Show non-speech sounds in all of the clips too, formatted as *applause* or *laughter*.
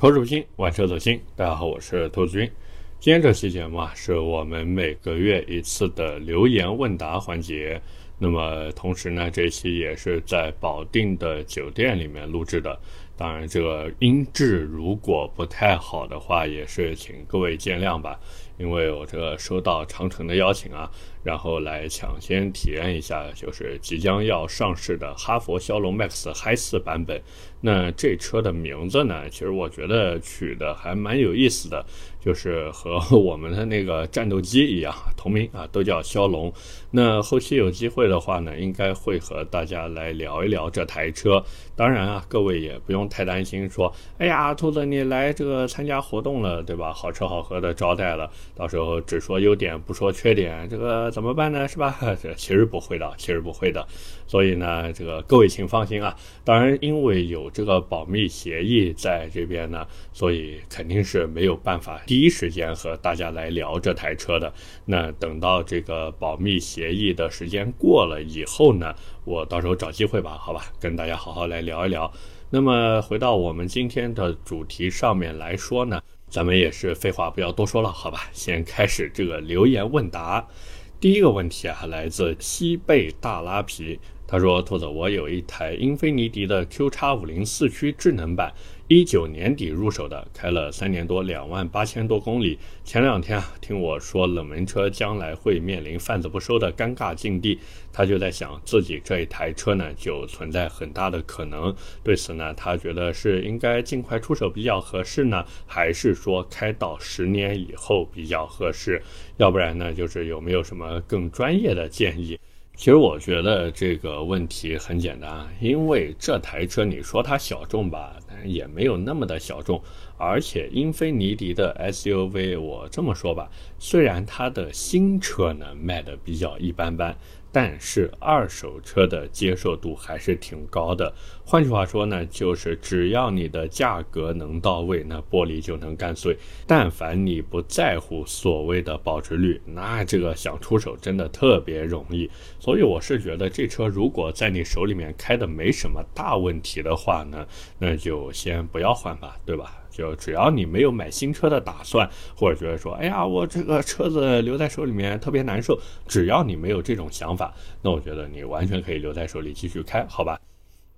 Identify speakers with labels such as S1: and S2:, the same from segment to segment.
S1: 投资心，玩车走心。大家好，我是投资君。今天这期节目啊，是我们每个月一次的留言问答环节。那么同时呢，这期也是在保定的酒店里面录制的。当然，这个音质如果不太好的话，也是请各位见谅吧。因为我这个收到长城的邀请啊，然后来抢先体验一下，就是即将要上市的哈佛骁龙 Max 嗨四版本。那这车的名字呢，其实我觉得取的还蛮有意思的，就是和我们的那个战斗机一样，同名啊，都叫骁龙。那后期有机会的话呢，应该会和大家来聊一聊这台车。当然啊，各位也不用太担心，说，哎呀，兔子你来这个参加活动了，对吧？好吃好喝的招待了，到时候只说优点不说缺点，这个怎么办呢？是吧？这 *laughs* 其实不会的，其实不会的。所以呢，这个各位请放心啊。当然，因为有这个保密协议在这边呢，所以肯定是没有办法第一时间和大家来聊这台车的。那等到这个保密协议的时间过了以后呢，我到时候找机会吧，好吧，跟大家好好来聊一聊。那么回到我们今天的主题上面来说呢，咱们也是废话不要多说了，好吧，先开始这个留言问答。第一个问题啊，来自西贝大拉皮。他说：“兔子，我有一台英菲尼迪的 Q 叉五零四驱智能版，一九年底入手的，开了三年多，两万八千多公里。前两天啊，听我说冷门车将来会面临贩子不收的尴尬境地，他就在想自己这一台车呢，就存在很大的可能。对此呢，他觉得是应该尽快出手比较合适呢，还是说开到十年以后比较合适？要不然呢，就是有没有什么更专业的建议？”其实我觉得这个问题很简单，因为这台车你说它小众吧，也没有那么的小众，而且英菲尼迪的 SUV，我这么说吧，虽然它的新车呢卖的比较一般般。但是二手车的接受度还是挺高的。换句话说呢，就是只要你的价格能到位，那玻璃就能干碎。但凡你不在乎所谓的保值率，那这个想出手真的特别容易。所以我是觉得这车如果在你手里面开的没什么大问题的话呢，那就先不要换吧，对吧？就只要你没有买新车的打算，或者觉得说，哎呀，我这个车子留在手里面特别难受，只要你没有这种想法，那我觉得你完全可以留在手里继续开，好吧？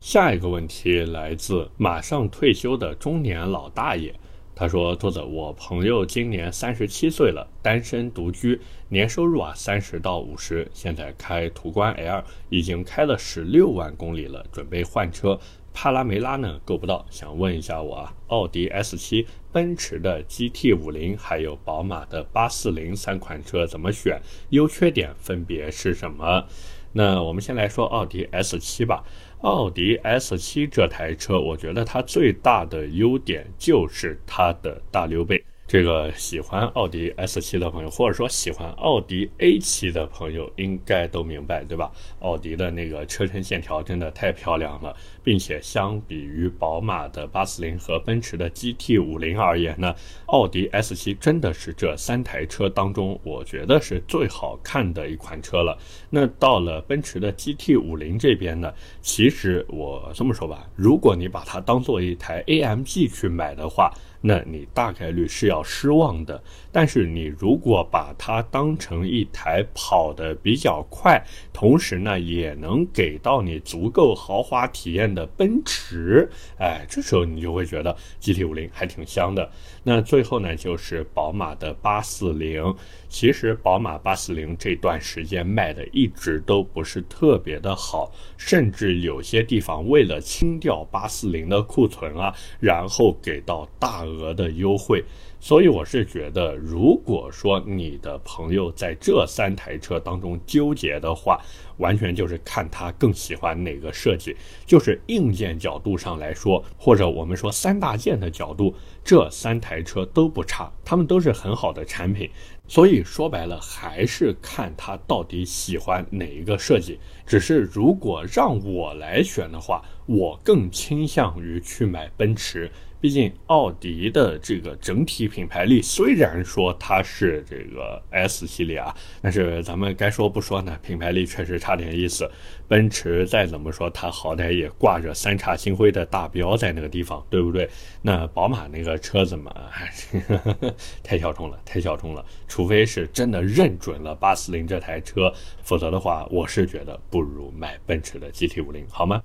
S1: 下一个问题来自马上退休的中年老大爷，他说：“兔子，我朋友今年三十七岁了，单身独居，年收入啊三十到五十，现在开途观 L，已经开了十六万公里了，准备换车。”帕拉梅拉呢够不到，想问一下我啊，奥迪 S7、奔驰的 GT50 还有宝马的840三款车怎么选？优缺点分别是什么？那我们先来说奥迪 S7 吧。奥迪 S7 这台车，我觉得它最大的优点就是它的大溜背。这个喜欢奥迪 S7 的朋友，或者说喜欢奥迪 A7 的朋友，应该都明白，对吧？奥迪的那个车身线条真的太漂亮了，并且相比于宝马的840和奔驰的 GT50 而言呢，奥迪 S7 真的是这三台车当中，我觉得是最好看的一款车了。那到了奔驰的 GT50 这边呢，其实我这么说吧，如果你把它当做一台 AMG 去买的话，那你大概率是要失望的，但是你如果把它当成一台跑得比较快，同时呢也能给到你足够豪华体验的奔驰，哎，这时候你就会觉得 GT50 还挺香的。那最后呢就是宝马的八四零其实宝马八四零这段时间卖的一直都不是特别的好，甚至有些地方为了清掉八四零的库存啊，然后给到大。额的优惠，所以我是觉得，如果说你的朋友在这三台车当中纠结的话，完全就是看他更喜欢哪个设计。就是硬件角度上来说，或者我们说三大件的角度，这三台车都不差，他们都是很好的产品。所以说白了，还是看他到底喜欢哪一个设计。只是如果让我来选的话，我更倾向于去买奔驰。毕竟奥迪的这个整体品牌力，虽然说它是这个 S 系列啊，但是咱们该说不说呢，品牌力确实差点意思。奔驰再怎么说，它好歹也挂着三叉星辉的大标在那个地方，对不对？那宝马那个车子嘛，还是 *laughs* 太小众了，太小众了。除非是真的认准了八四零这台车，否则的话，我是觉得不如买奔驰的 GT 五零，好吗？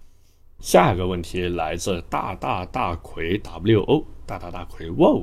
S1: 下一个问题来自大大大魁 WO 大大大魁哇，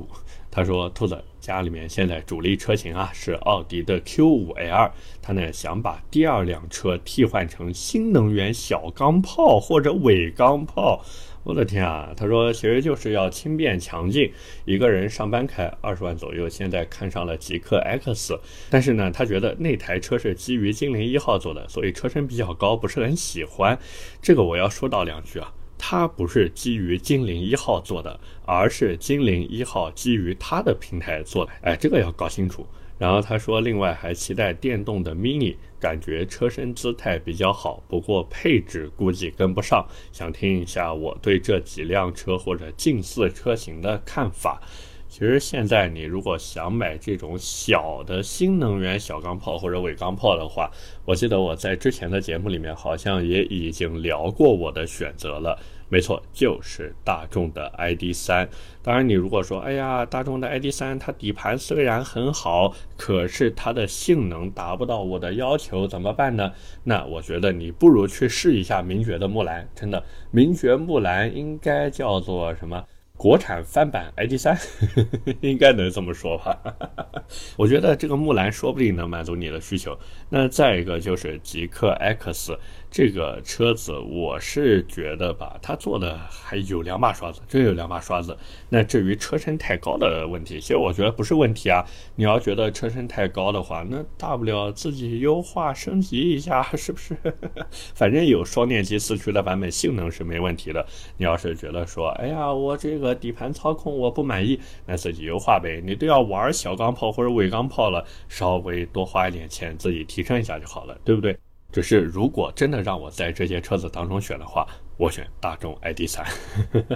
S1: 他说：“兔子家里面现在主力车型啊是奥迪的 Q5L，他呢想把第二辆车替换成新能源小钢炮或者伪钢炮。”我的天啊！他说，其实就是要轻便强劲，一个人上班开二十万左右。现在看上了极氪 X，但是呢，他觉得那台车是基于精灵一号做的，所以车身比较高，不是很喜欢。这个我要说到两句啊，它不是基于精灵一号做的，而是精灵一号基于它的平台做的。哎，这个要搞清楚。然后他说，另外还期待电动的 Mini，感觉车身姿态比较好，不过配置估计跟不上，想听一下我对这几辆车或者近似车型的看法。其实现在你如果想买这种小的新能源小钢炮或者伪钢炮的话，我记得我在之前的节目里面好像也已经聊过我的选择了。没错，就是大众的 ID.3。当然，你如果说，哎呀，大众的 ID.3 它底盘虽然很好，可是它的性能达不到我的要求，怎么办呢？那我觉得你不如去试一下名爵的木兰。真的，名爵木兰应该叫做什么？国产翻版 ID 三 *laughs* 应该能这么说吧？*laughs* 我觉得这个木兰说不定能满足你的需求。那再一个就是极氪 X。这个车子我是觉得吧，它做的还有两把刷子，真有两把刷子。那至于车身太高的问题，其实我觉得不是问题啊。你要觉得车身太高的话，那大不了自己优化升级一下，是不是？*laughs* 反正有双电机四驱的版本，性能是没问题的。你要是觉得说，哎呀，我这个底盘操控我不满意，那自己优化呗。你都要玩小钢炮或者伪钢炮了，稍微多花一点钱，自己提升一下就好了，对不对？只是如果真的让我在这些车子当中选的话，我选大众 ID.3。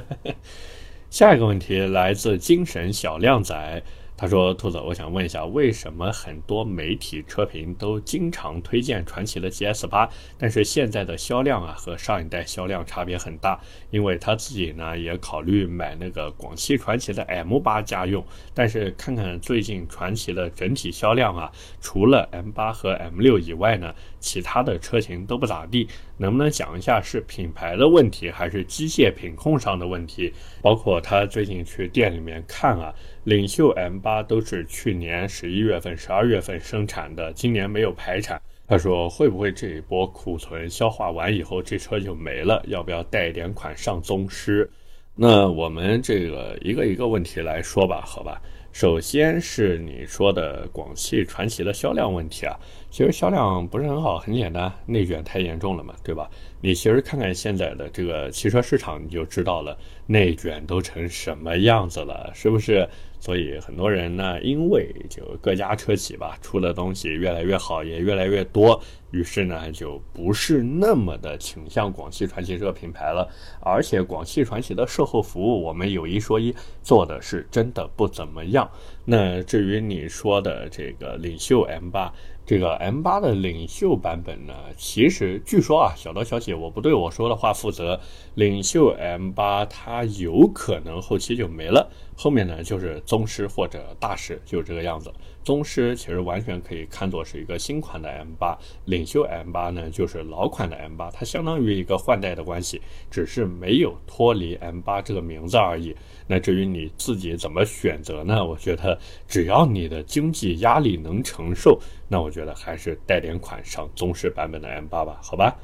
S1: *laughs* 下一个问题来自精神小靓仔。他说：“兔子，我想问一下，为什么很多媒体车评都经常推荐传祺的 GS 八，但是现在的销量啊和上一代销量差别很大？因为他自己呢也考虑买那个广汽传祺的 M 八家用，但是看看最近传祺的整体销量啊，除了 M 八和 M 六以外呢，其他的车型都不咋地。能不能讲一下是品牌的问题，还是机械品控上的问题？包括他最近去店里面看啊。”领袖 M 八都是去年十一月份、十二月份生产的，今年没有排产。他说会不会这一波库存消化完以后，这车就没了？要不要带一点款上宗师？那我们这个一个一个问题来说吧，好吧。首先是你说的广汽传祺的销量问题啊，其实销量不是很好，很简单，内卷太严重了嘛，对吧？你其实看看现在的这个汽车市场，你就知道了，内卷都成什么样子了，是不是？所以很多人呢，因为就各家车企吧出的东西越来越好，也越来越多，于是呢就不是那么的倾向广汽传祺这个品牌了。而且广汽传祺的售后服务，我们有一说一，做的是真的不怎么样。那至于你说的这个领袖 M 八。这个 M 八的领袖版本呢，其实据说啊，小道消息，我不对我说的话负责。领袖 M 八它有可能后期就没了，后面呢就是宗师或者大师，就这个样子。宗师其实完全可以看作是一个新款的 M 八，领袖 M 八呢就是老款的 M 八，它相当于一个换代的关系，只是没有脱离 M 八这个名字而已。那至于你自己怎么选择呢？我觉得只要你的经济压力能承受，那我觉得还是带点款上宗师版本的 M 八吧，好吧。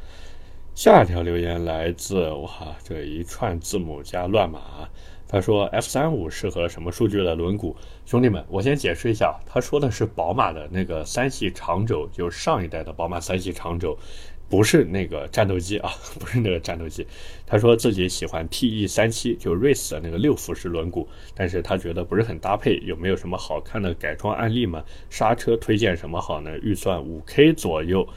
S1: 下一条留言来自哇这一串字母加乱码。他说：“F 三五适合什么数据的轮毂？兄弟们，我先解释一下，他说的是宝马的那个三系长轴，就是上一代的宝马三系长轴，不是那个战斗机啊，*laughs* 不是那个战斗机。他说自己喜欢 TE 三七，就 Race 的那个六辐式轮毂，但是他觉得不是很搭配，有没有什么好看的改装案例吗？刹车推荐什么好呢？预算五 K 左右。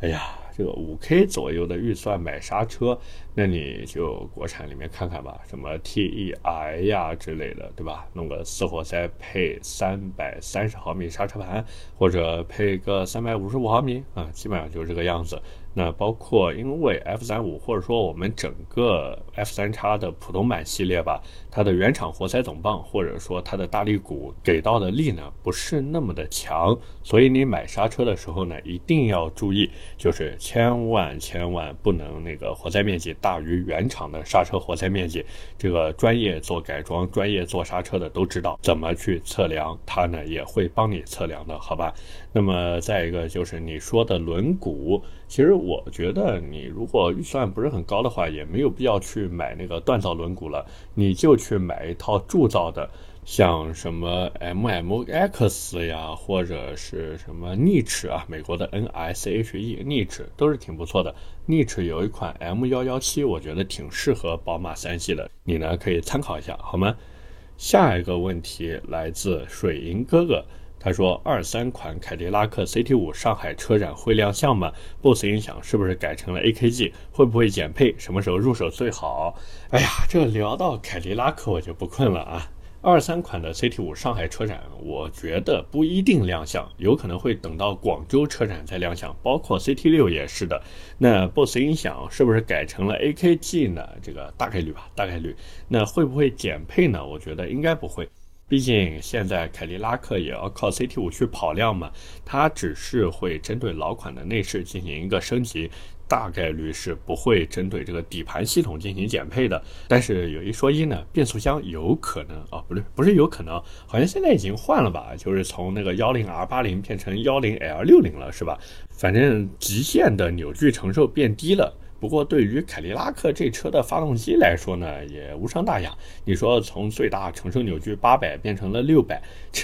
S1: 哎呀。”这个五 K 左右的预算买刹车，那你就国产里面看看吧，什么 TEI 呀之类的，对吧？弄个四活塞配三百三十毫米刹车盘，或者配个三百五十五毫米啊，基本上就是这个样子。那包括因为 F 三五或者说我们整个 F 三叉的普通版系列吧，它的原厂活塞总泵或者说它的大力鼓给到的力呢不是那么的强，所以你买刹车的时候呢一定要注意，就是千万千万不能那个活塞面积大于原厂的刹车活塞面积。这个专业做改装、专业做刹车的都知道怎么去测量，它呢也会帮你测量的，好吧？那么再一个就是你说的轮毂。其实我觉得，你如果预算不是很高的话，也没有必要去买那个锻造轮毂了，你就去买一套铸造的，像什么 MMX 呀，或者是什么 Niche 啊，美国的 NSHE Niche 都是挺不错的。Niche 有一款 M 幺幺七，我觉得挺适合宝马三系的，你呢可以参考一下，好吗？下一个问题来自水银哥哥。他说：“二三款凯迪拉克 CT 五上海车展会亮相吗？BOSS 音响是不是改成了 AKG？会不会减配？什么时候入手最好？”哎呀，这聊到凯迪拉克我就不困了啊！二三款的 CT 五上海车展，我觉得不一定亮相，有可能会等到广州车展再亮相。包括 CT 六也是的。那 BOSS 音响是不是改成了 AKG 呢？这个大概率吧，大概率。那会不会减配呢？我觉得应该不会。毕竟现在凯迪拉克也要靠 CT 五去跑量嘛，它只是会针对老款的内饰进行一个升级，大概率是不会针对这个底盘系统进行减配的。但是有一说一呢，变速箱有可能啊，不对，不是有可能，好像现在已经换了吧，就是从那个幺零 R 八零变成幺零 L 六零了，是吧？反正极限的扭矩承受变低了。不过，对于凯迪拉克这车的发动机来说呢，也无伤大雅。你说从最大承受扭矩八百变成了六百，*laughs* 这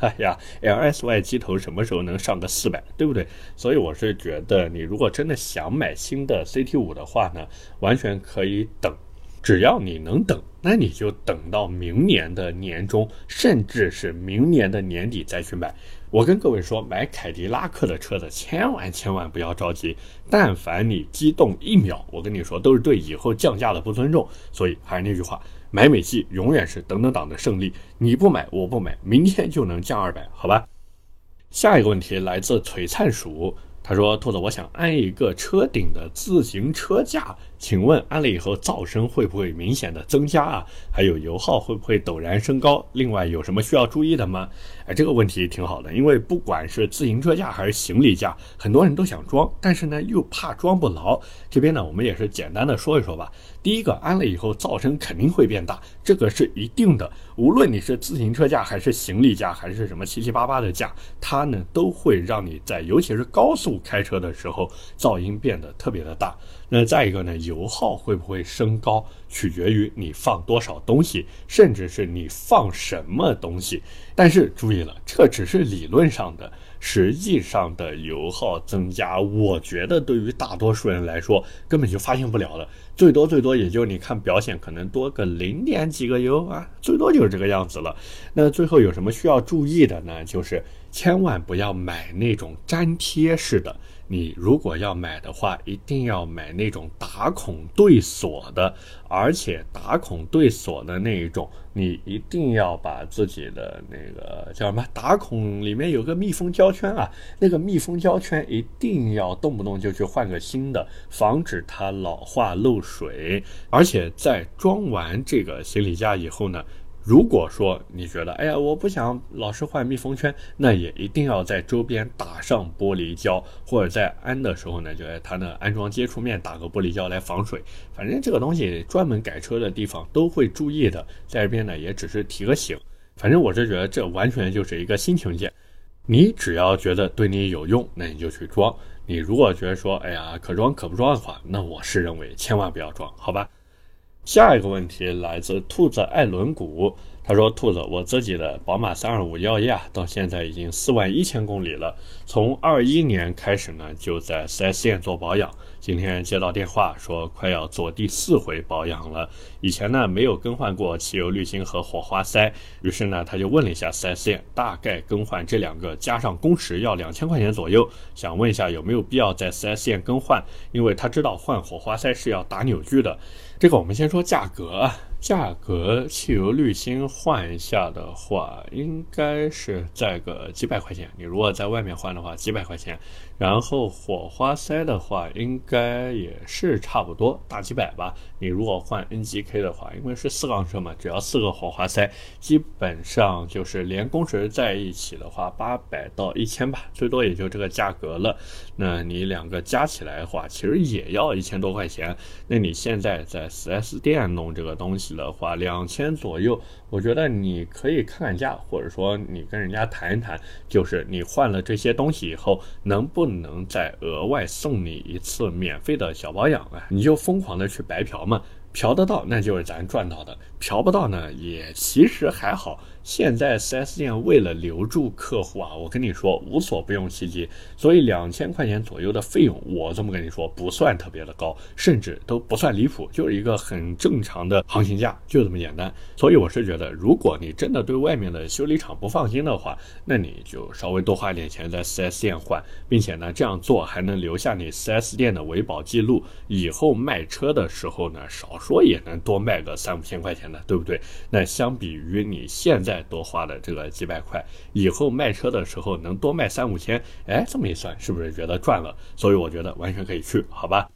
S1: 哎呀，LSY 机头什么时候能上个四百，对不对？所以我是觉得，你如果真的想买新的 CT 五的话呢，完全可以等，只要你能等，那你就等到明年的年中，甚至是明年的年底再去买。我跟各位说，买凯迪拉克的车子千万千万不要着急。但凡你激动一秒，我跟你说，都是对以后降价的不尊重。所以还是那句话，买美系永远是等等党的胜利。你不买，我不买，明天就能降二百，好吧？下一个问题来自璀璨鼠，他说：“兔子，我想安一个车顶的自行车架。”请问安了以后噪声会不会明显的增加啊？还有油耗会不会陡然升高？另外有什么需要注意的吗？哎，这个问题挺好的，因为不管是自行车架还是行李架，很多人都想装，但是呢又怕装不牢。这边呢我们也是简单的说一说吧。第一个，安了以后噪声肯定会变大，这个是一定的。无论你是自行车架还是行李架还是什么七七八八的架，它呢都会让你在尤其是高速开车的时候噪音变得特别的大。那再一个呢，油耗会不会升高，取决于你放多少东西，甚至是你放什么东西。但是注意了，这只是理论上的，实际上的油耗增加，我觉得对于大多数人来说根本就发现不了了，最多最多也就你看表显可能多个零点几个油啊，最多就是这个样子了。那最后有什么需要注意的呢？就是千万不要买那种粘贴式的。你如果要买的话，一定要买那种打孔对锁的，而且打孔对锁的那一种，你一定要把自己的那个叫什么打孔里面有个密封胶圈啊，那个密封胶圈一定要动不动就去换个新的，防止它老化漏水。而且在装完这个行李架以后呢。如果说你觉得，哎呀，我不想老是换密封圈，那也一定要在周边打上玻璃胶，或者在安的时候呢，就在它的安装接触面打个玻璃胶来防水。反正这个东西专门改车的地方都会注意的，在这边呢也只是提个醒。反正我是觉得这完全就是一个心情键，你只要觉得对你有用，那你就去装。你如果觉得说，哎呀，可装可不装的话，那我是认为千万不要装，好吧？下一个问题来自兔子爱轮毂。他说：“兔子，我自己的宝马三二五耀夜到现在已经四万一千公里了。从二一年开始呢，就在 4S 店做保养。今天接到电话说快要做第四回保养了。以前呢没有更换过汽油滤芯和火花塞，于是呢他就问了一下 4S 店，大概更换这两个加上工时要两千块钱左右，想问一下有没有必要在 4S 店更换，因为他知道换火花塞是要打扭矩的。这个我们先说价格啊。”价格，汽油滤芯换一下的话，应该是在个几百块钱。你如果在外面换的话，几百块钱。然后火花塞的话，应该也是差不多大几百吧。你如果换 NGK 的话，因为是四缸车嘛，只要四个火花塞，基本上就是连工时在一起的话，八百到一千吧，最多也就这个价格了。那你两个加起来的话，其实也要一千多块钱。那你现在在 4S 店弄这个东西的话，两千左右。我觉得你可以看看价，或者说你跟人家谈一谈，就是你换了这些东西以后，能不能再额外送你一次免费的小保养啊？你就疯狂的去白嫖嘛，嫖得到那就是咱赚到的，嫖不到呢也其实还好。现在 4S 店为了留住客户啊，我跟你说无所不用其极，所以两千块钱左右的费用，我这么跟你说不算特别的高，甚至都不算离谱，就是一个很正常的行情价，就这么简单。所以我是觉得，如果你真的对外面的修理厂不放心的话，那你就稍微多花点钱在 4S 店换，并且呢这样做还能留下你 4S 店的维保记录，以后卖车的时候呢少说也能多卖个三五千块钱对不对？那相比于你现在。多花的这个几百块，以后卖车的时候能多卖三五千，哎，这么一算，是不是觉得赚了？所以我觉得完全可以去，好吧？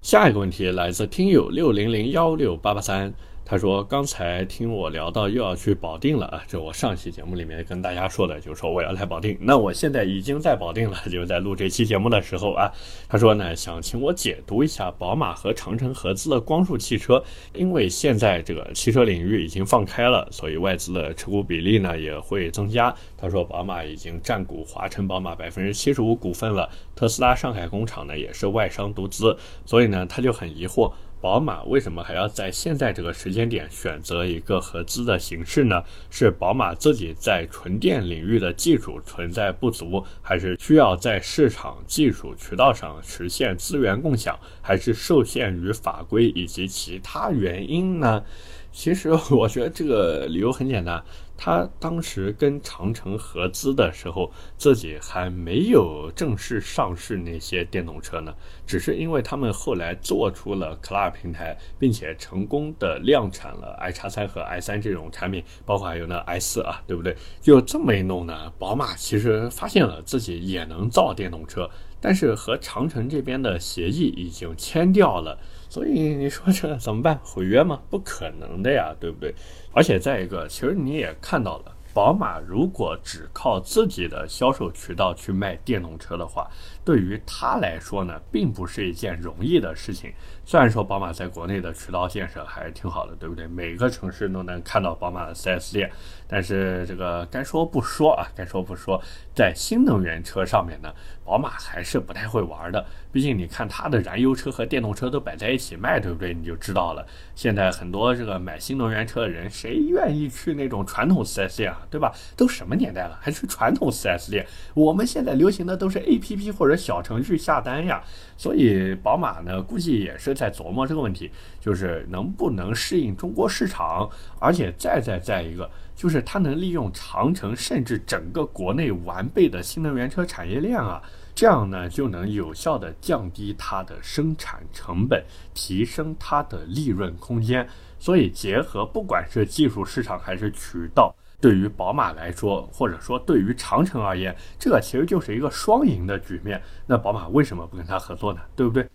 S1: 下一个问题来自听友六零零幺六八八三。他说：“刚才听我聊到又要去保定了啊，这我上期节目里面跟大家说的，就是说我要来保定。那我现在已经在保定了，*laughs* 就是在录这期节目的时候啊。他说呢，想请我解读一下宝马和长城合资的光束汽车，因为现在这个汽车领域已经放开了，所以外资的持股比例呢也会增加。他说，宝马已经占股华晨宝马百分之七十五股份了，特斯拉上海工厂呢也是外商独资，所以呢他就很疑惑。”宝马为什么还要在现在这个时间点选择一个合资的形式呢？是宝马自己在纯电领域的技术存在不足，还是需要在市场技术渠道上实现资源共享，还是受限于法规以及其他原因呢？其实我觉得这个理由很简单。他当时跟长城合资的时候，自己还没有正式上市那些电动车呢，只是因为他们后来做出了 Cloud 平台，并且成功的量产了 i 叉三和 i 三这种产品，包括还有那 i 四啊，对不对？就这么一弄呢，宝马其实发现了自己也能造电动车，但是和长城这边的协议已经签掉了。所以你说这怎么办？毁约吗？不可能的呀，对不对？而且再一个，其实你也看到了，宝马如果只靠自己的销售渠道去卖电动车的话，对于他来说呢，并不是一件容易的事情。虽然说宝马在国内的渠道建设还是挺好的，对不对？每个城市都能看到宝马的 4S 店。但是这个该说不说啊，该说不说，在新能源车上面呢，宝马还是不太会玩的。毕竟你看它的燃油车和电动车都摆在一起卖，对不对？你就知道了。现在很多这个买新能源车的人，谁愿意去那种传统 4S 店啊？对吧？都什么年代了，还去传统 4S 店？我们现在流行的都是 APP 或者者小程序下单呀。所以宝马呢，估计也是在琢磨这个问题，就是能不能适应中国市场，而且再再再一个，就是它能利用长城甚至整个国内完备的新能源车产业链啊，这样呢就能有效的降低它的生产成本，提升它的利润空间。所以结合不管是技术市场还是渠道。对于宝马来说，或者说对于长城而言，这个其实就是一个双赢的局面。那宝马为什么不跟他合作呢？对不对？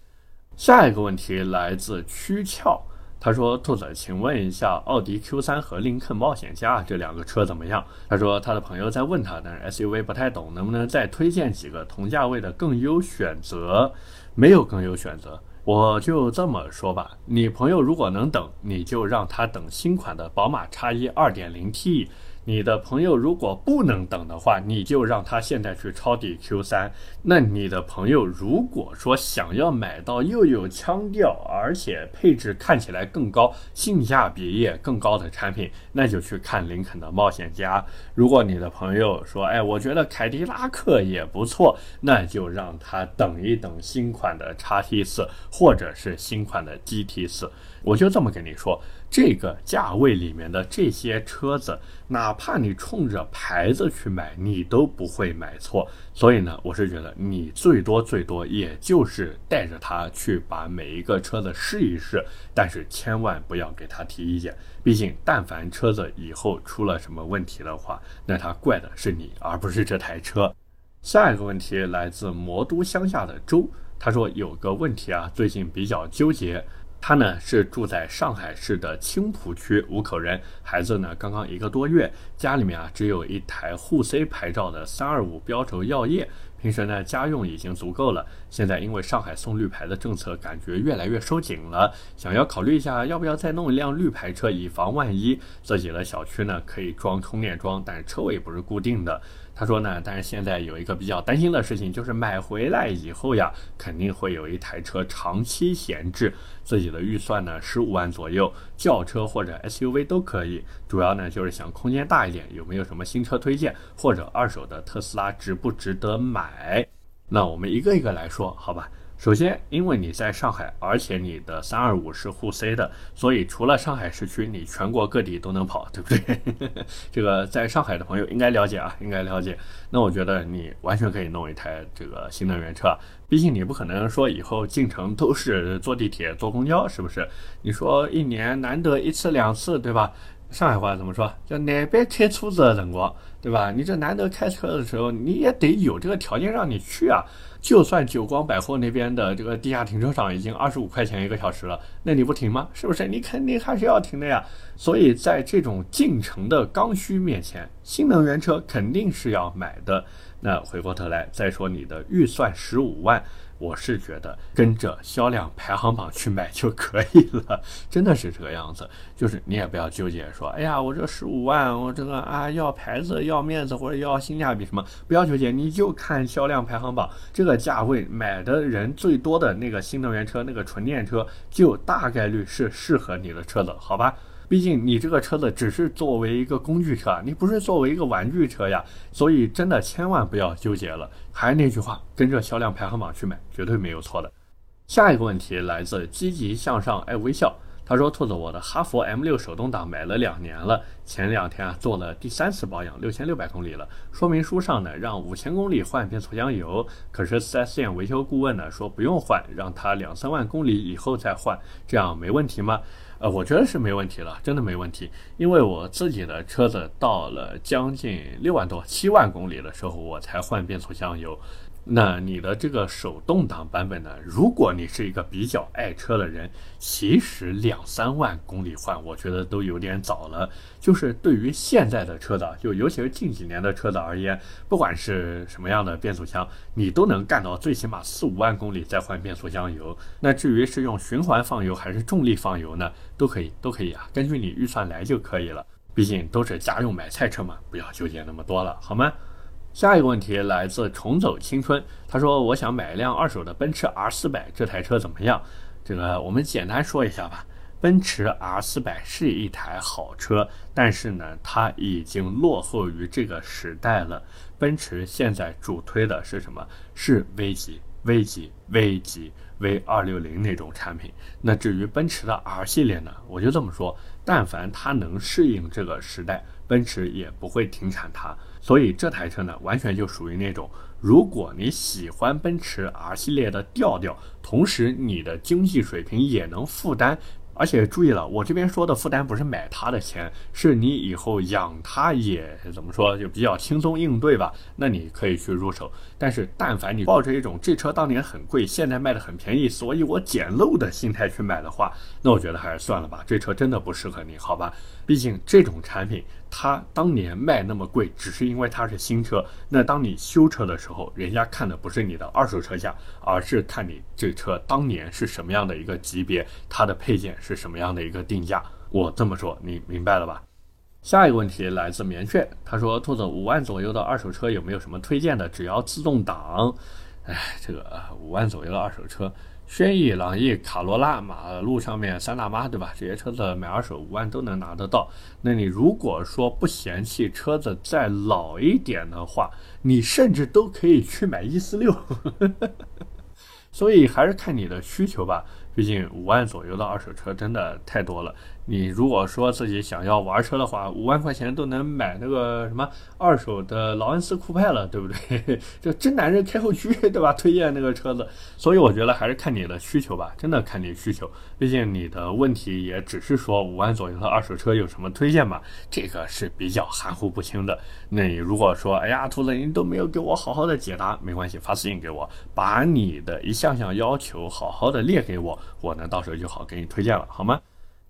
S1: 下一个问题来自曲俏，他说：“兔子，请问一下，奥迪 Q3 和林肯冒险家这两个车怎么样？”他说他的朋友在问他，但是 SUV 不太懂，能不能再推荐几个同价位的更优选择？没有更优选择。我就这么说吧，你朋友如果能等，你就让他等新款的宝马 X1 2.0T。你的朋友如果不能等的话，你就让他现在去抄底 Q 三。那你的朋友如果说想要买到又有腔调，而且配置看起来更高、性价比也更高的产品，那就去看林肯的冒险家。如果你的朋友说，哎，我觉得凯迪拉克也不错，那就让他等一等新款的 x T 四，或者是新款的 GT 四。我就这么跟你说，这个价位里面的这些车子，哪怕你冲着牌子去买，你都不会买错。所以呢，我是觉得你最多最多也就是带着他去把每一个车子试一试，但是千万不要给他提意见。毕竟，但凡车子以后出了什么问题的话，那他怪的是你，而不是这台车。下一个问题来自魔都乡下的周，他说有个问题啊，最近比较纠结。他呢是住在上海市的青浦区，五口人，孩子呢刚刚一个多月，家里面啊只有一台沪 C 牌照的三二五标轴药业，平时呢家用已经足够了，现在因为上海送绿牌的政策感觉越来越收紧了，想要考虑一下要不要再弄一辆绿牌车，以防万一。自己的小区呢可以装充电桩，但是车位不是固定的。他说呢，但是现在有一个比较担心的事情，就是买回来以后呀，肯定会有一台车长期闲置。自己的预算呢，十五万左右，轿车或者 SUV 都可以。主要呢就是想空间大一点，有没有什么新车推荐，或者二手的特斯拉值不值得买？那我们一个一个来说，好吧？首先，因为你在上海，而且你的三二五是沪 C 的，所以除了上海市区，你全国各地都能跑，对不对？*laughs* 这个在上海的朋友应该了解啊，应该了解。那我觉得你完全可以弄一台这个新能源车，毕竟你不可能说以后进城都是坐地铁、坐公交，是不是？你说一年难得一次两次，对吧？上海话怎么说？叫哪边开车子的辰光，对吧？你这难得开车的时候，你也得有这个条件让你去啊。就算久光百货那边的这个地下停车场已经二十五块钱一个小时了，那你不停吗？是不是？你肯定还是要停的呀。所以在这种进城的刚需面前，新能源车肯定是要买的。那回过头来再说，你的预算十五万。我是觉得跟着销量排行榜去买就可以了，真的是这个样子。就是你也不要纠结说，哎呀，我这十五万，我这个啊要牌子、要面子或者要性价比什么，不要纠结，你就看销量排行榜这个价位买的人最多的那个新能源车、那个纯电车，就大概率是适合你的车子，好吧？毕竟你这个车子只是作为一个工具车，你不是作为一个玩具车呀，所以真的千万不要纠结了。还是那句话，跟着销量排行榜去买，绝对没有错的。下一个问题来自积极向上爱微笑，他说：“兔子，我的哈佛 M 六手动挡买了两年了，前两天啊做了第三次保养，六千六百公里了。说明书上呢让五千公里换变速箱油，可是 4S 店维修顾问呢说不用换，让他两三万公里以后再换，这样没问题吗？”呃，我觉得是没问题了，真的没问题。因为我自己的车子到了将近六万多、七万公里的时候，我才换变速箱油。那你的这个手动挡版本呢？如果你是一个比较爱车的人，其实两三万公里换，我觉得都有点早了。就是对于现在的车子，就尤其是近几年的车子而言，不管是什么样的变速箱，你都能干到最起码四五万公里再换变速箱油。那至于是用循环放油还是重力放油呢？都可以，都可以啊，根据你预算来就可以了。毕竟都是家用买菜车嘛，不要纠结那么多了，好吗？下一个问题来自重走青春，他说：“我想买一辆二手的奔驰 R 四百，这台车怎么样？”这个我们简单说一下吧。奔驰 R 四百是一台好车，但是呢，它已经落后于这个时代了。奔驰现在主推的是什么？是 V 级、V 级、V 级、V 二六零那种产品。那至于奔驰的 R 系列呢？我就这么说，但凡它能适应这个时代，奔驰也不会停产它。所以这台车呢，完全就属于那种，如果你喜欢奔驰 R 系列的调调，同时你的经济水平也能负担。而且注意了，我这边说的负担不是买它的钱，是你以后养它也怎么说就比较轻松应对吧？那你可以去入手。但是但凡你抱着一种这车当年很贵，现在卖的很便宜，所以我捡漏的心态去买的话，那我觉得还是算了吧，这车真的不适合你，好吧？毕竟这种产品。它当年卖那么贵，只是因为它是新车。那当你修车的时候，人家看的不是你的二手车价，而是看你这车当年是什么样的一个级别，它的配件是什么样的一个定价。我这么说，你明白了吧？下一个问题来自棉雀，他说：“兔子五万左右的二手车有没有什么推荐的？只要自动挡。”哎，这个五万左右的二手车，轩逸、朗逸、卡罗拉，马路上面三大妈，对吧？这些车子买二手五万都能拿得到。那你如果说不嫌弃车子再老一点的话，你甚至都可以去买一四六。*laughs* 所以还是看你的需求吧。毕竟五万左右的二手车真的太多了。你如果说自己想要玩车的话，五万块钱都能买那个什么二手的劳恩斯酷派了，对不对？*laughs* 这真男人开后驱，对吧？推荐那个车子。所以我觉得还是看你的需求吧，真的看你需求。毕竟你的问题也只是说五万左右的二手车有什么推荐嘛，这个是比较含糊不清的。那你如果说，哎呀，兔子您都没有给我好好的解答，没关系，发私信给我，把你的一项项要求好好的列给我。我呢，到时候就好给你推荐了，好吗？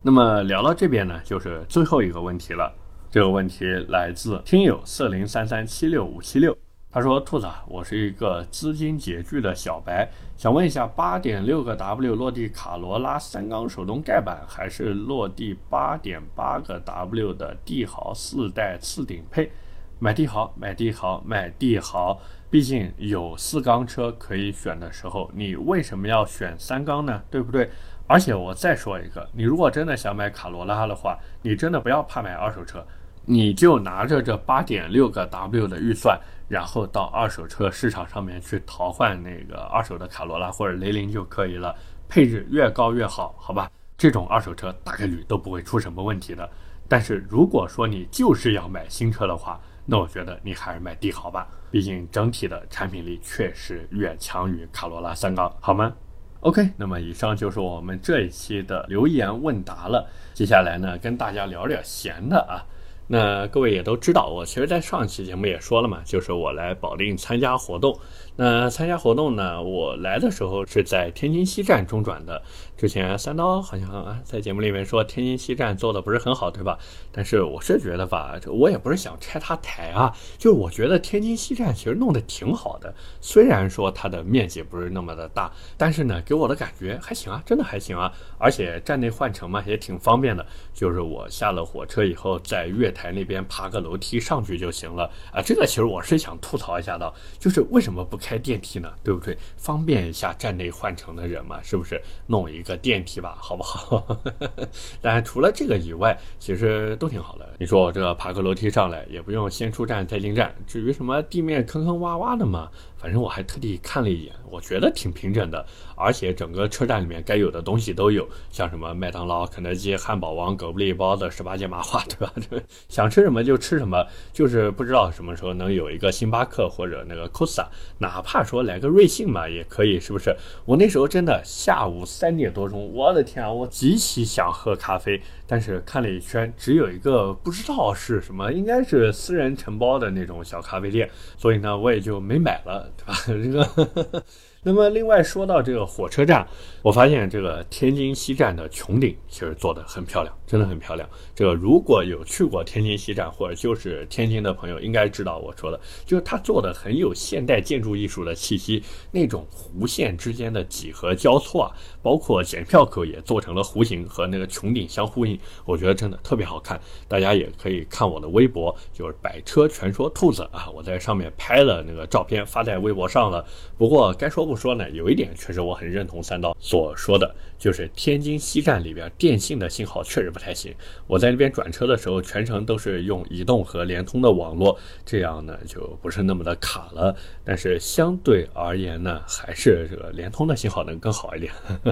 S1: 那么聊到这边呢，就是最后一个问题了。这个问题来自听友四零三三七六五七六，他说：“兔子，我是一个资金拮据的小白，想问一下，八点六个 W 落地卡罗拉三缸手动盖板，还是落地八点八个 W 的帝豪四代次顶配？买帝豪，买帝豪，买帝豪。”毕竟有四缸车可以选的时候，你为什么要选三缸呢？对不对？而且我再说一个，你如果真的想买卡罗拉的话，你真的不要怕买二手车，你就拿着这八点六个 W 的预算，然后到二手车市场上面去淘换那个二手的卡罗拉或者雷凌就可以了，配置越高越好，好吧？这种二手车大概率都不会出什么问题的。但是如果说你就是要买新车的话，那我觉得你还是买帝豪吧，毕竟整体的产品力确实远强于卡罗拉三缸，好吗？OK，那么以上就是我们这一期的留言问答了。接下来呢，跟大家聊点闲的啊。那各位也都知道，我其实，在上期节目也说了嘛，就是我来保定参加活动。那参加活动呢？我来的时候是在天津西站中转的。之前三刀好像在节目里面说天津西站做的不是很好，对吧？但是我是觉得吧，我也不是想拆他台啊，就是我觉得天津西站其实弄得挺好的。虽然说它的面积不是那么的大，但是呢，给我的感觉还行啊，真的还行啊。而且站内换乘嘛，也挺方便的。就是我下了火车以后，在月台那边爬个楼梯上去就行了啊。这个其实我是想吐槽一下的，就是为什么不？开电梯呢，对不对？方便一下站内换乘的人嘛，是不是？弄一个电梯吧，好不好？*laughs* 但除了这个以外，其实都挺好的。你说我这爬个楼梯上来，也不用先出站再进站。至于什么地面坑坑洼洼的嘛。反正我还特地看了一眼，我觉得挺平整的，而且整个车站里面该有的东西都有，像什么麦当劳、肯德基、汉堡王、狗不理包子、十八街麻花，对吧？想吃什么就吃什么，就是不知道什么时候能有一个星巴克或者那个 Costa，哪怕说来个瑞幸嘛也可以，是不是？我那时候真的下午三点多钟，我的天啊，我极其想喝咖啡。但是看了一圈，只有一个不知道是什么，应该是私人承包的那种小咖啡店，所以呢，我也就没买了，对吧？这个。那么，另外说到这个火车站，我发现这个天津西站的穹顶其实做的很漂亮，真的很漂亮。这个如果有去过天津西站或者就是天津的朋友，应该知道我说的，就是它做的很有现代建筑艺术的气息，那种弧线之间的几何交错啊，包括检票口也做成了弧形和那个穹顶相呼应，我觉得真的特别好看。大家也可以看我的微博，就是百车全说兔子啊，我在上面拍了那个照片发在微博上了。不过该说不。说呢，有一点确实我很认同三刀所说的，就是天津西站里边电信的信号确实不太行。我在那边转车的时候，全程都是用移动和联通的网络，这样呢就不是那么的卡了。但是相对而言呢，还是这个联通的信号能更好一点。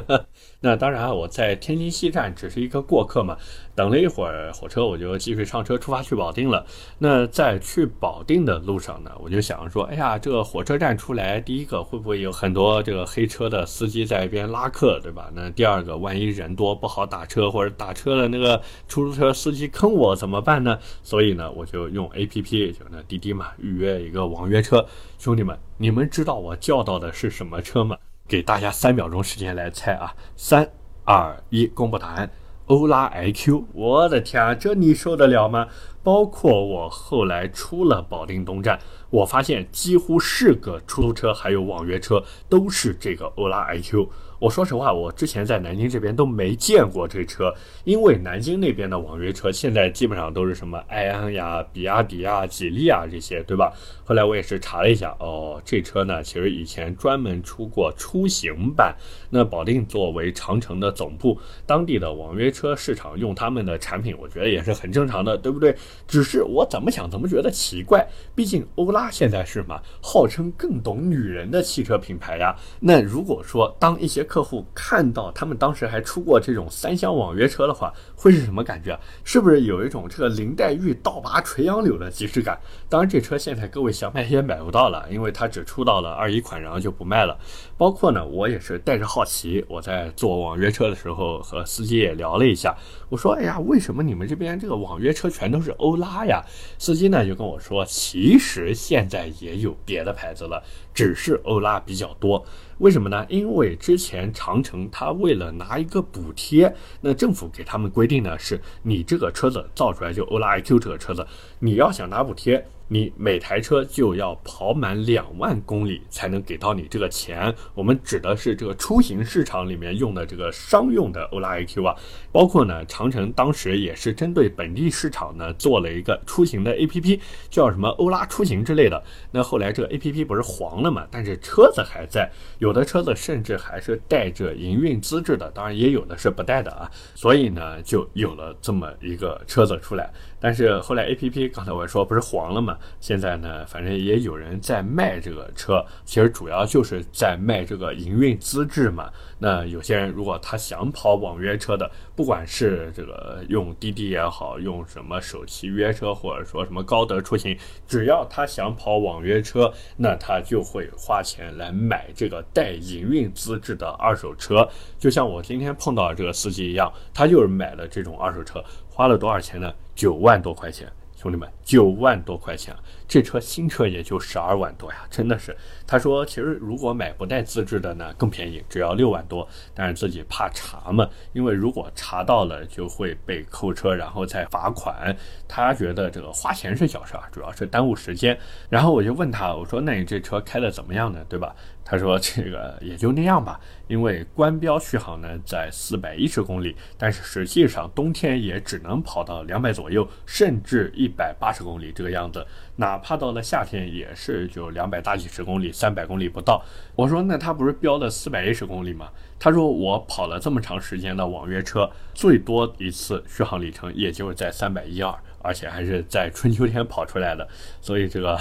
S1: *laughs* 那当然，我在天津西站只是一个过客嘛，等了一会儿火车，我就继续上车出发去保定了。那在去保定的路上呢，我就想说，哎呀，这个火车站出来，第一个会不会有很多这个黑车的司机在一边拉客，对吧？那第第二个，万一人多不好打车，或者打车的那个出租车司机坑我怎么办呢？所以呢，我就用 A P P，就那滴滴嘛，预约一个网约车。兄弟们，你们知道我叫到的是什么车吗？给大家三秒钟时间来猜啊！三、二、一，公布答案。欧拉 iQ，我的天啊，这你受得了吗？包括我后来出了保定东站，我发现几乎是个出租车还有网约车都是这个欧拉 iQ。我说实话，我之前在南京这边都没见过这车，因为南京那边的网约车现在基本上都是什么埃安呀、比亚迪啊、吉利啊这些，对吧？后来我也是查了一下，哦，这车呢，其实以前专门出过出行版。那保定作为长城的总部，当地的网约车市场用他们的产品，我觉得也是很正常的，对不对？只是我怎么想怎么觉得奇怪，毕竟欧拉现在是嘛，号称更懂女人的汽车品牌呀。那如果说当一些客户看到他们当时还出过这种三厢网约车的话，会是什么感觉？是不是有一种这个林黛玉倒拔垂杨柳的即视感？当然，这车现在各位想买也买不到了，因为它只出到了二一款，然后就不卖了。包括呢，我也是带着好奇，我在坐网约车的时候和司机也聊了一下，我说：“哎呀，为什么你们这边这个网约车全都是欧拉呀？”司机呢就跟我说：“其实现在也有别的牌子了，只是欧拉比较多。”为什么呢？因为之前长城它为了拿一个补贴，那政府给他们规定呢，是你这个车子造出来就欧拉 iQ 这个车子，你要想拿补贴。你每台车就要跑满两万公里才能给到你这个钱。我们指的是这个出行市场里面用的这个商用的欧拉 iQ 啊，包括呢，长城当时也是针对本地市场呢做了一个出行的 APP，叫什么欧拉出行之类的。那后来这个 APP 不是黄了嘛？但是车子还在，有的车子甚至还是带着营运资质的，当然也有的是不带的啊。所以呢，就有了这么一个车子出来。但是后来 A P P 刚才我说不是黄了嘛？现在呢，反正也有人在卖这个车，其实主要就是在卖这个营运资质嘛。那有些人如果他想跑网约车的，不管是这个用滴滴也好，用什么首汽约车，或者说什么高德出行，只要他想跑网约车，那他就会花钱来买这个带营运资质的二手车。就像我今天碰到这个司机一样，他就是买了这种二手车。花了多少钱呢？九万多块钱，兄弟们，九万多块钱，这车新车也就十二万多呀，真的是。他说，其实如果买不带资质的呢，更便宜，只要六万多。但是自己怕查嘛，因为如果查到了就会被扣车，然后再罚款。他觉得这个花钱是小事儿，主要是耽误时间。然后我就问他，我说，那你这车开的怎么样呢？对吧？他说：“这个也就那样吧，因为官标续航呢在四百一十公里，但是实际上冬天也只能跑到两百左右，甚至一百八十公里这个样子。哪怕到了夏天，也是就两百大几十公里，三百公里不到。”我说：“那他不是标的四百一十公里吗？”他说：“我跑了这么长时间的网约车，最多一次续航里程也就是在三百一二。”而且还是在春秋天跑出来的，所以这个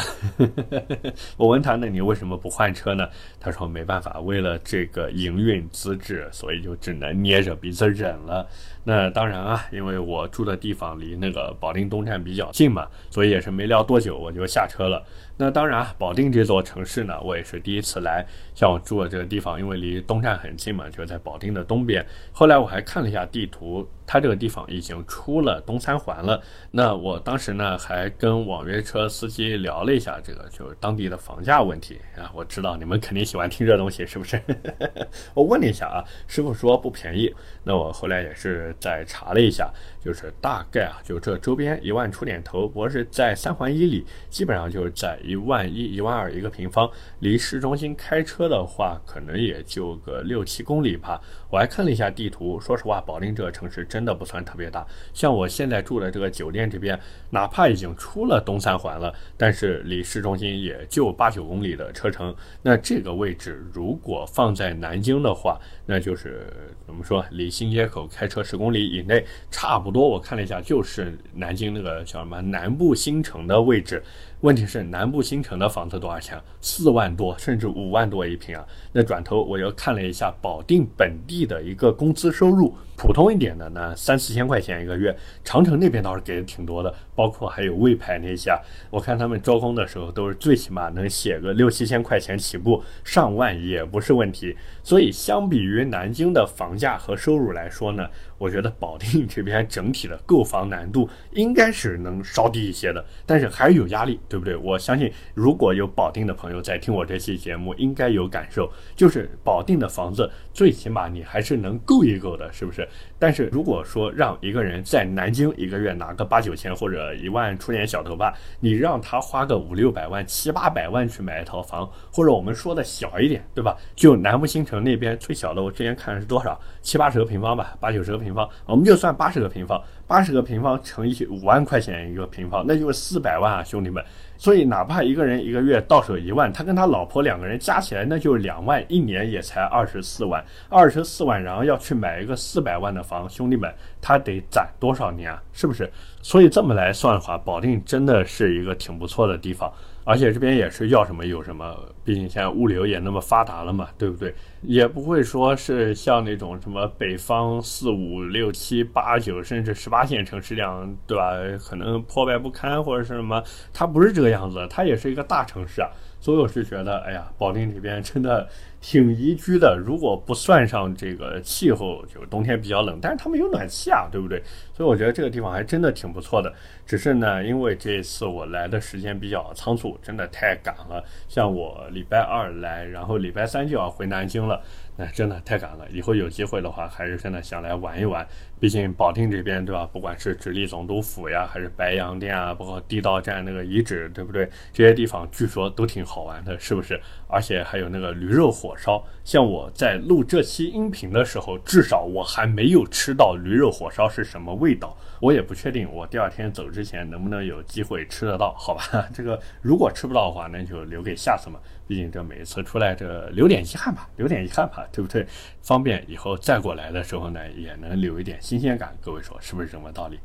S1: *laughs* 我问他，那你为什么不换车呢？他说没办法，为了这个营运资质，所以就只能捏着鼻子忍了。那当然啊，因为我住的地方离那个保定东站比较近嘛，所以也是没聊多久我就下车了。那当然，保定这座城市呢，我也是第一次来。像我住的这个地方，因为离东站很近嘛，就在保定的东边。后来我还看了一下地图，它这个地方已经出了东三环了。那我当时呢，还跟网约车司机聊了一下这个，就是当地的房价问题啊。我知道你们肯定喜欢听这东西，是不是？*laughs* 我问了一下啊，师傅说不便宜。那我后来也是再查了一下。就是大概啊，就这周边一万出点头，我是在三环以里，基本上就是在一一万一、一万二一个平方，离市中心开车的话，可能也就个六七公里吧。我还看了一下地图，说实话，保定这个城市真的不算特别大。像我现在住的这个酒店这边，哪怕已经出了东三环了，但是离市中心也就八九公里的车程。那这个位置如果放在南京的话，那就是怎么说，离新街口开车十公里以内，差不多。我看了一下，就是南京那个叫什么南部新城的位置。问题是南部新城的房子多少钱？四万多，甚至五万多一平啊！那转头我又看了一下保定本地的一个工资收入，普通一点的呢，三四千块钱一个月。长城那边倒是给的挺多的，包括还有魏牌那些，我看他们招工的时候都是最起码能写个六七千块钱起步，上万也不是问题。所以相比于南京的房价和收入来说呢，我觉得保定这边整体的购房难度应该是能稍低一些的，但是还是有压力。对不对？我相信如果有保定的朋友在听我这期节目，应该有感受，就是保定的房子最起码你还是能够一够的，是不是？但是如果说让一个人在南京一个月拿个八九千或者一万出点小头吧，你让他花个五六百万、七八百万去买一套房，或者我们说的小一点，对吧？就南部新城那边最小的，我之前看是多少？七八十个平方吧，八九十个平方，我们就算八十个平方，八十个平方乘以五万块钱一个平方，那就是四百万啊，兄弟们！所以哪怕一个人一个月到手一万，他跟他老婆两个人加起来那就是两万，一年也才二十四万，二十四万，然后要去买一个四百万的房，兄弟们，他得攒多少年啊？是不是？所以这么来算的话，保定真的是一个挺不错的地方。而且这边也是要什么有什么，毕竟现在物流也那么发达了嘛，对不对？也不会说是像那种什么北方四五六七八九甚至十八线城市这样，对吧？可能破败不堪或者是什么，它不是这个样子，它也是一个大城市啊。所以我是觉得，哎呀，保定这边真的挺宜居的。如果不算上这个气候，就冬天比较冷，但是他们有暖气啊，对不对？所以我觉得这个地方还真的挺不错的。只是呢，因为这一次我来的时间比较仓促，真的太赶了。像我礼拜二来，然后礼拜三就要回南京了。那真的太赶了，以后有机会的话，还是真的想来玩一玩。毕竟保定这边，对吧？不管是直隶总督府呀，还是白洋淀啊，包括地道战那个遗址，对不对？这些地方据说都挺好玩的，是不是？而且还有那个驴肉火烧。像我在录这期音频的时候，至少我还没有吃到驴肉火烧是什么味道。我也不确定，我第二天走之前能不能有机会吃得到？好吧，*laughs* 这个如果吃不到的话，那就留给下次嘛。毕竟这每一次出来，这留点遗憾吧，留点遗憾吧，对不对？方便以后再过来的时候呢，也能留一点新鲜感。各位说是不是这么道理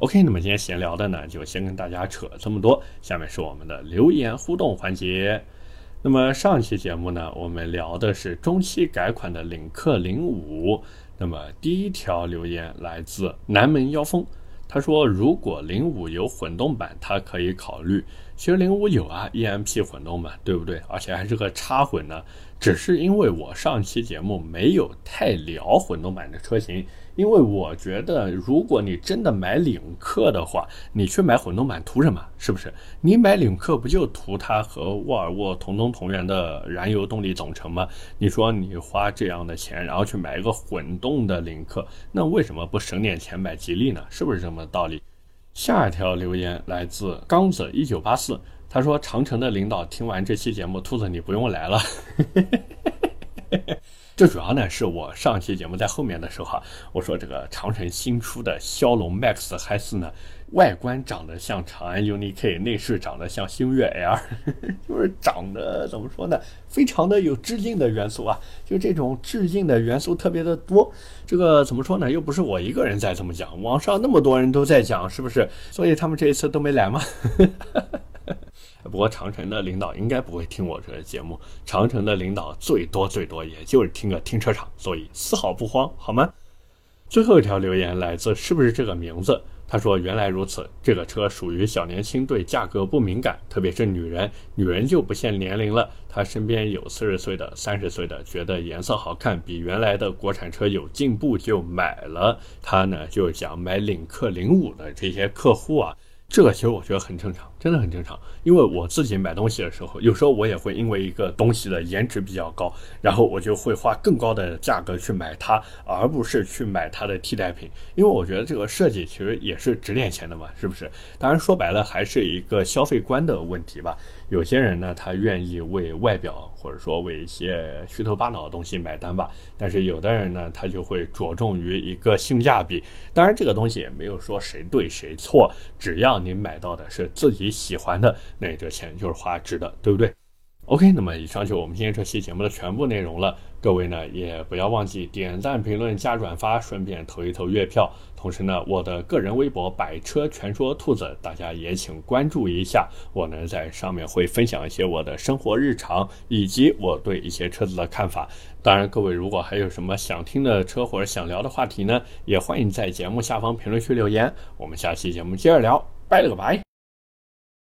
S1: ？OK，那么今天闲聊的呢，就先跟大家扯这么多。下面是我们的留言互动环节。那么上期节目呢，我们聊的是中期改款的领克零五。那么第一条留言来自南门妖风，他说如果零五有混动版，他可以考虑。其实零五有啊，EMP 混动嘛，对不对？而且还是个插混呢。只是因为我上期节目没有太聊混动版的车型，因为我觉得如果你真的买领克的话，你去买混动版图什么？是不是？你买领克不就图它和沃尔沃同宗同源的燃油动力总成吗？你说你花这样的钱，然后去买一个混动的领克，那为什么不省点钱买吉利呢？是不是这么道理？下一条留言来自刚子一九八四，他说：“长城的领导听完这期节目，兔子你不用来了。*laughs* ”这主要呢是我上期节目在后面的时候哈，我说这个长城新出的骁龙 Max 嗨四呢。外观长得像长安 UNI K，内饰长得像星越 L，*laughs* 就是长得怎么说呢？非常的有致敬的元素啊！就这种致敬的元素特别的多。这个怎么说呢？又不是我一个人在这么讲，网上那么多人都在讲，是不是？所以他们这一次都没来吗？不过长城的领导应该不会听我这个节目，长城的领导最多最多也就是听个停车场，所以丝毫不慌，好吗？最后一条留言来自是不是这个名字？他说：“原来如此，这个车属于小年轻，对价格不敏感，特别是女人，女人就不限年龄了。他身边有四十岁的、三十岁的，觉得颜色好看，比原来的国产车有进步，就买了。他呢，就想买领克零五的这些客户啊。”这个其实我觉得很正常，真的很正常。因为我自己买东西的时候，有时候我也会因为一个东西的颜值比较高，然后我就会花更高的价格去买它，而不是去买它的替代品。因为我觉得这个设计其实也是值点钱的嘛，是不是？当然说白了还是一个消费观的问题吧。有些人呢，他愿意为外表或者说为一些虚头巴脑的东西买单吧，但是有的人呢，他就会着重于一个性价比。当然，这个东西也没有说谁对谁错，只要你买到的是自己喜欢的，那这钱就是花值的，对不对？OK，那么以上就是我们今天这期节目的全部内容了。各位呢，也不要忘记点赞、评论、加转发，顺便投一投月票。同时呢，我的个人微博“百车全说兔子”，大家也请关注一下。我呢在上面会分享一些我的生活日常，以及我对一些车子的看法。当然，各位如果还有什么想听的车或者想聊的话题呢，也欢迎在节目下方评论区留言。我们下期节目接着聊，拜了个拜。